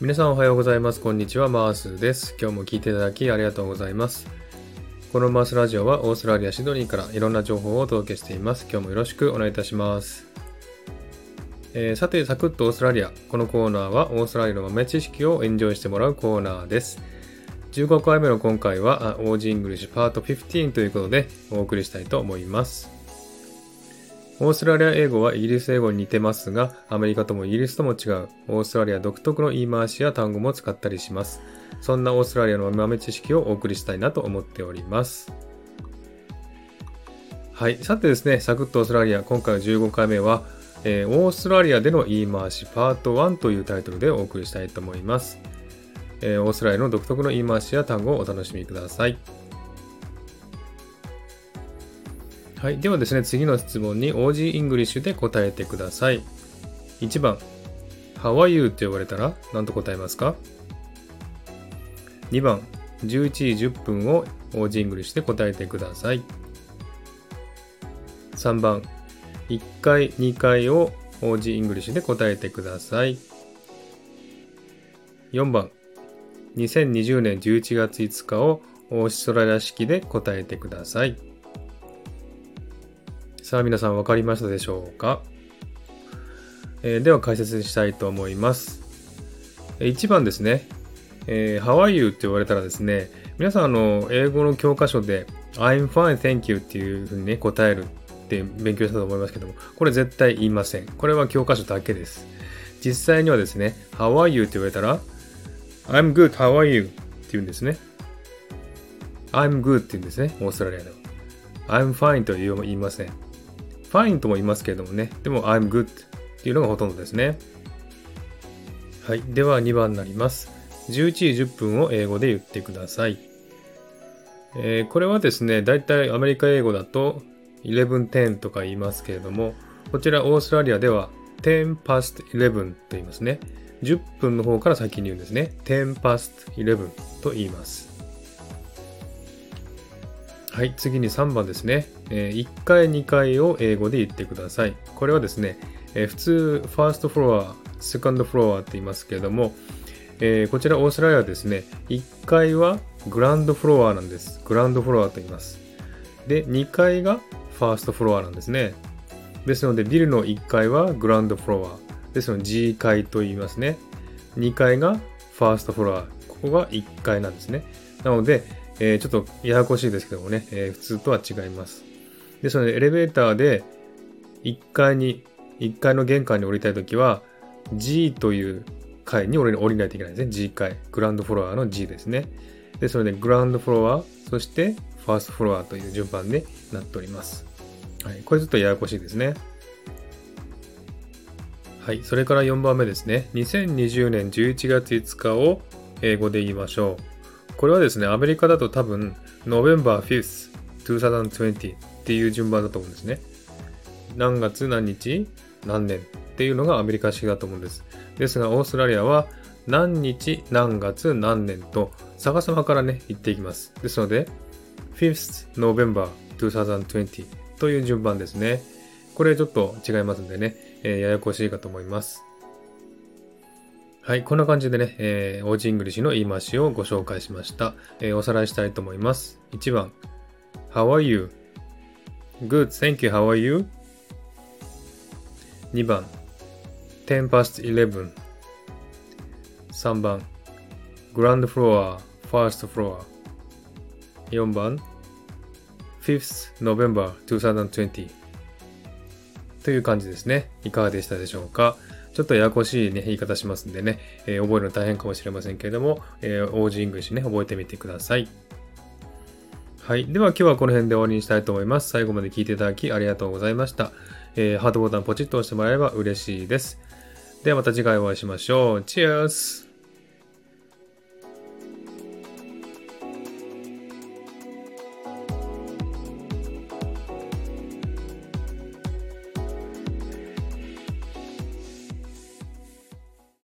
皆さんおはようございます。こんにちは。マースです。今日も聞いていただきありがとうございます。このマースラジオはオーストラリア・シドニーからいろんな情報をお届けしています。今日もよろしくお願いいたします。えー、さて、サクッとオーストラリア。このコーナーはオーストラリアの豆知識をエンジョイしてもらうコーナーです。15回目の今回は、 Aussie English パート15ということでお送りしたいと思います。オーストラリア英語はイギリス英語に似てますが、アメリカともイギリスとも違う、オーストラリア独特の言い回しや単語も使ったりします。そんなオーストラリアの豆知識をお送りしたいなと思っております。はい。さてですね、サクッとオーストラリア、今回は15回目は、えー、オーストラリアでの言い回しパート1というタイトルでお送りしたいと思います。えー、オーストラリアの独特の言い回しや単語をお楽しみください。はい。ではですね、次の質問に OG イングリッシュで答えてください。1番、How are you? って呼ばれたら何と答えますか ?2 番、11時10分を Aussie English で答えてください。3番、1回、2回を Aussie English で答えてください。4番、2020年11月5日をオーストラリア式で答えてください。さあ皆さん分かりましたでしょうか、えー、では解説したいと思います。1番ですね。えー、How are you? って言われたらですね、皆さんあの、英語の教科書で I'm fine, thank you っていうふうにね、答えるって勉強したと思いますけども、これ絶対言いません。これは教科書だけです。実際にはですね、How are you? って言われたら、I'm good, how are you? って言うんですね。I'm good って言うんですね、オーストラリアでは。I'm fine とは言いません。Fine とも言いますけれどもね。でも I'm good っていうのがほとんどですね。はい。では2番になります。11時10分を英語で言ってください。えー、これはですね、だいたいアメリカ英語だと11.10とか言いますけれども、こちらオーストラリアでは10 past 11と言いますね。10分の方から先に言うんですね。10 past 11と言います。はい、次に3番ですね。え、1回、2回を英語で言ってください。これはですね、え、普通、ファーストフロア、セカンドフロアって言いますけれども、え、こちらオーストラリアはですね、1階はグランドフロアなんです。グランドフロアと言います。で、2階がファーストフロアなんですね。ですので、ビルの1階はグランドフロア。ですので、G 階と言いますね。2階がファーストフロア。ここが1階なんですね。なので、えー、ちょっとややこしいですけどもね、えー、普通とは違います。ですので、エレベーターで1階に、1階の玄関に降りたいときは、G という階に降りないといけないですね。G 階。グランドフロアの G ですね。ですので、グランドフロア、そしてファーストフロアという順番でなっております。はい。これちょっとややこしいですね。はい。それから4番目ですね。2020年11月5日を英語で言いましょう。これはですね、アメリカだと多分、November 5th, 2020っていう順番だと思うんですね。何月何日何年っていうのがアメリカ式だと思うんです。ですが、オーストラリアは何日何月何年と逆さまからね、言っていきます。ですので、5th November 2020という順番ですね。これちょっと違いますんでね、えー、ややこしいかと思います。はい、こんな感じでね、えー、 Aussie English の言い回しをご紹介しました。えー、おさらいしたいと思います。1番、How are you?Good, thank you, how are you? 2番、10 past 11 3番、Ground floor, first floor. 4番、5th November 2020という感じですね。いかがでしたでしょうか？ちょっとややこしいね、言い方しますんでね、えー、覚えるの大変かもしれませんけれども、えー、 Aussie English ね、覚えてみてください。はい。では今日はこの辺で終わりにしたいと思います。最後まで聞いていただきありがとうございました。えー、ハートボタンポチッと押してもらえれば嬉しいです。ではまた次回お会いしましょう。チェアス